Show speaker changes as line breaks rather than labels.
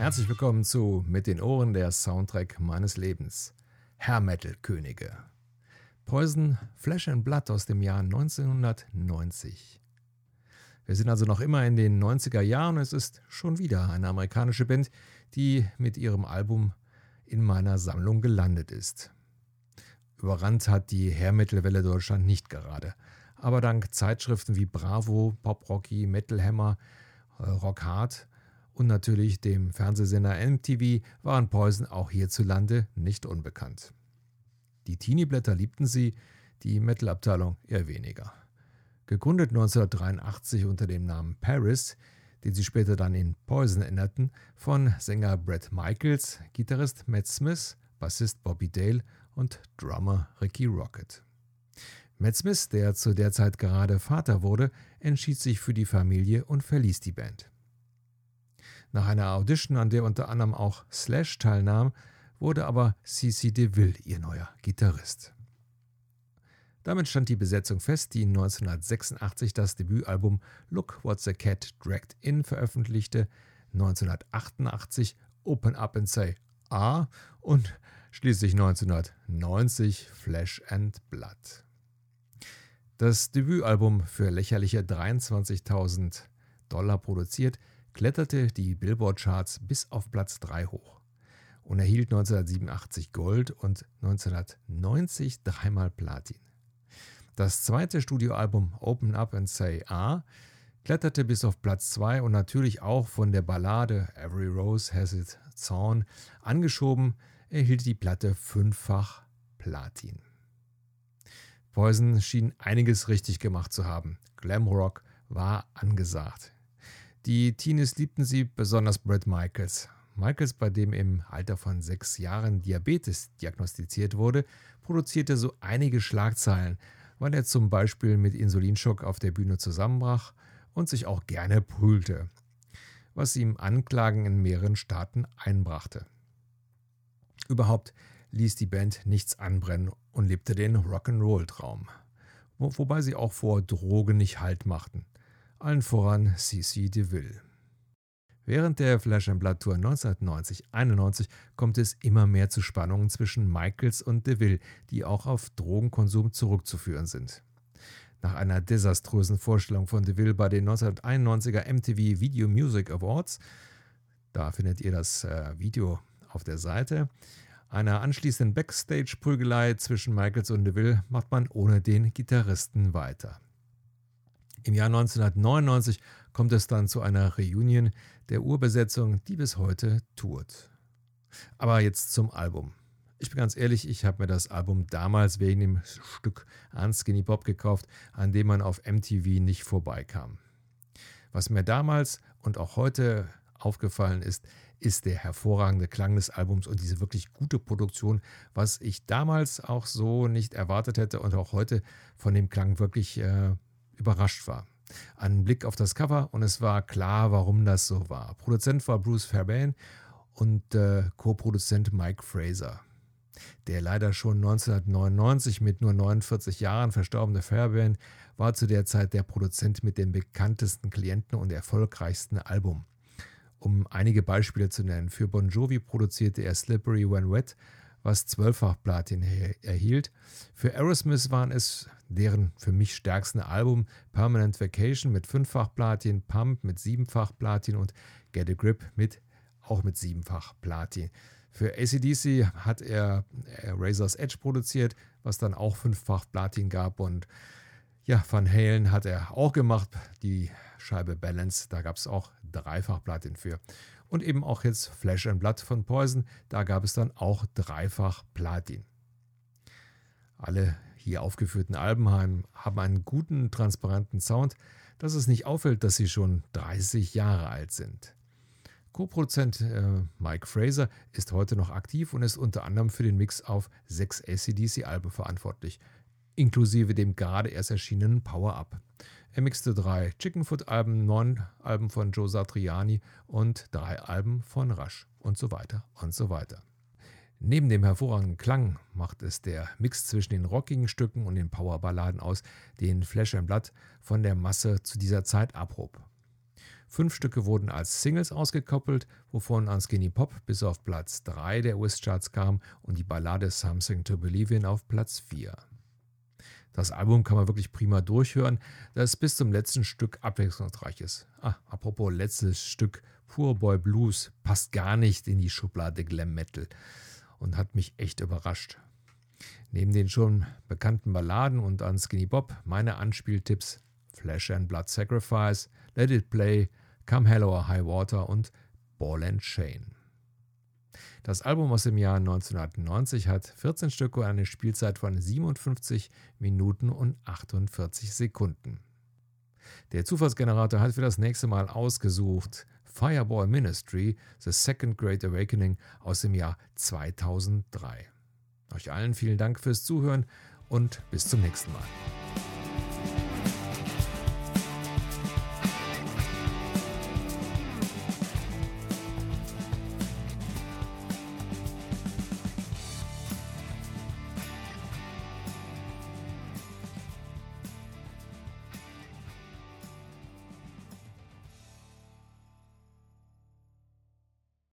Herzlich willkommen zu Mit den Ohren der Soundtrack meines Lebens. Herr Metal Könige. Poison Flesh and Blood aus dem Jahr 1990. Wir sind also noch immer in den 90er Jahren und es ist schon wieder eine amerikanische Band, die mit ihrem Album in meiner Sammlung gelandet ist. Überrannt hat die Hair Metal Welle Deutschland nicht gerade, aber dank Zeitschriften wie Bravo, Pop Rocky, Metal Hammer, äh, Rock Hard und natürlich dem Fernsehsender MTV waren Poison auch hierzulande nicht unbekannt. Die Teenie-Blätter liebten sie, die Metal-Abteilung eher weniger. Gegründet 1983 unter dem Namen Paris, den sie später dann in Poison änderten, von Sänger Brett Michaels, Gitarrist Matt Smith, Bassist Bobby Dale und Drummer Ricky Rocket. Matt Smith, der zu der Zeit gerade Vater wurde, entschied sich für die Familie und verließ die Band. Nach einer Audition, an der unter anderem auch Slash teilnahm, wurde aber CC DeVille ihr neuer Gitarrist. Damit stand die Besetzung fest, die 1986 das Debütalbum Look What the Cat Dragged In veröffentlichte, 1988 Open Up and Say Ah und schließlich 1990 Flesh and Blood. Das Debütalbum für lächerliche 23.000 Dollar produziert, kletterte die Billboard-Charts bis auf Platz 3 hoch und erhielt 1987 Gold und 1990 dreimal Platin. Das zweite Studioalbum Open Up and Say Ah kletterte bis auf Platz 2 und natürlich auch von der Ballade Every Rose Has Its Thorn angeschoben, erhielt die Platte fünffach Platin. Poison schien einiges richtig gemacht zu haben. Glamrock war angesagt. Die Teenies liebten sie, besonders Brett Michaels. Michaels, bei dem im Alter von sechs Jahren Diabetes diagnostiziert wurde, produzierte so einige Schlagzeilen, weil er zum Beispiel mit Insulinschock auf der Bühne zusammenbrach und sich auch gerne prügelte, was ihm Anklagen in mehreren Staaten einbrachte. Überhaupt ließ die Band nichts anbrennen und lebte den Rock'n'Roll-Traum, wo, wobei sie auch vor Drogen nicht Halt machten allen voran CC DeVille. Während der Flash Blood Tour 1990-91 kommt es immer mehr zu Spannungen zwischen Michaels und DeVille, die auch auf Drogenkonsum zurückzuführen sind. Nach einer desaströsen Vorstellung von DeVille bei den 1991er MTV Video Music Awards, da findet ihr das äh, Video auf der Seite, einer anschließenden Backstage-Prügelei zwischen Michaels und DeVille macht man ohne den Gitarristen weiter. Im Jahr 1999 kommt es dann zu einer Reunion der Urbesetzung, die bis heute tourt. Aber jetzt zum Album. Ich bin ganz ehrlich, ich habe mir das Album damals wegen dem Stück Unskinny Bob gekauft, an dem man auf MTV nicht vorbeikam. Was mir damals und auch heute aufgefallen ist, ist der hervorragende Klang des Albums und diese wirklich gute Produktion, was ich damals auch so nicht erwartet hätte und auch heute von dem Klang wirklich äh, überrascht war. Ein Blick auf das Cover und es war klar, warum das so war. Produzent war Bruce Fairbairn und äh, Co-Produzent Mike Fraser. Der leider schon 1999 mit nur 49 Jahren verstorbene Fairbairn war zu der Zeit der Produzent mit dem bekanntesten Klienten und erfolgreichsten Album. Um einige Beispiele zu nennen, für Bon Jovi produzierte er Slippery When Wet was zwölffach Platin erhielt. Für Aerosmith waren es deren für mich stärksten Album Permanent Vacation mit fünffach Platin, Pump mit siebenfach Platin und Get a Grip mit auch mit siebenfach Platin. Für ACDC hat er Razor's Edge produziert, was dann auch fünffach Platin gab und ja, Van Halen hat er auch gemacht, die Scheibe Balance, da gab es auch dreifach Platin für und eben auch jetzt Flash and Blood von Poison, da gab es dann auch dreifach Platin. Alle hier aufgeführten Alben haben einen guten, transparenten Sound, dass es nicht auffällt, dass sie schon 30 Jahre alt sind. Co-Produzent äh, Mike Fraser ist heute noch aktiv und ist unter anderem für den Mix auf sechs ACDC-Alben verantwortlich, inklusive dem gerade erst erschienenen Power Up. Er mixte drei Chickenfoot-Alben, neun Alben von Joe Satriani und drei Alben von Rush und so weiter und so weiter. Neben dem hervorragenden Klang macht es der Mix zwischen den rockigen Stücken und den Powerballaden aus, den Flash and Blood von der Masse zu dieser Zeit abhob. Fünf Stücke wurden als Singles ausgekoppelt, wovon Unskinny Pop bis auf Platz 3 der US-Charts kam und die Ballade Something to Believe in auf Platz 4. Das Album kann man wirklich prima durchhören, da es bis zum letzten Stück abwechslungsreich ist. Ah, apropos letztes Stück, Poor Boy Blues passt gar nicht in die Schublade Glam Metal und hat mich echt überrascht. Neben den schon bekannten Balladen und an Skinny Bob meine Anspieltipps Flesh and Blood Sacrifice, Let It Play, Come Hello or High Water und Ball and Chain. Das Album aus dem Jahr 1990 hat 14 Stücke und eine Spielzeit von 57 Minuten und 48 Sekunden. Der Zufallsgenerator hat für das nächste Mal ausgesucht Fireball Ministry, The Second Great Awakening aus dem Jahr 2003. Euch allen vielen Dank fürs Zuhören und bis zum nächsten Mal.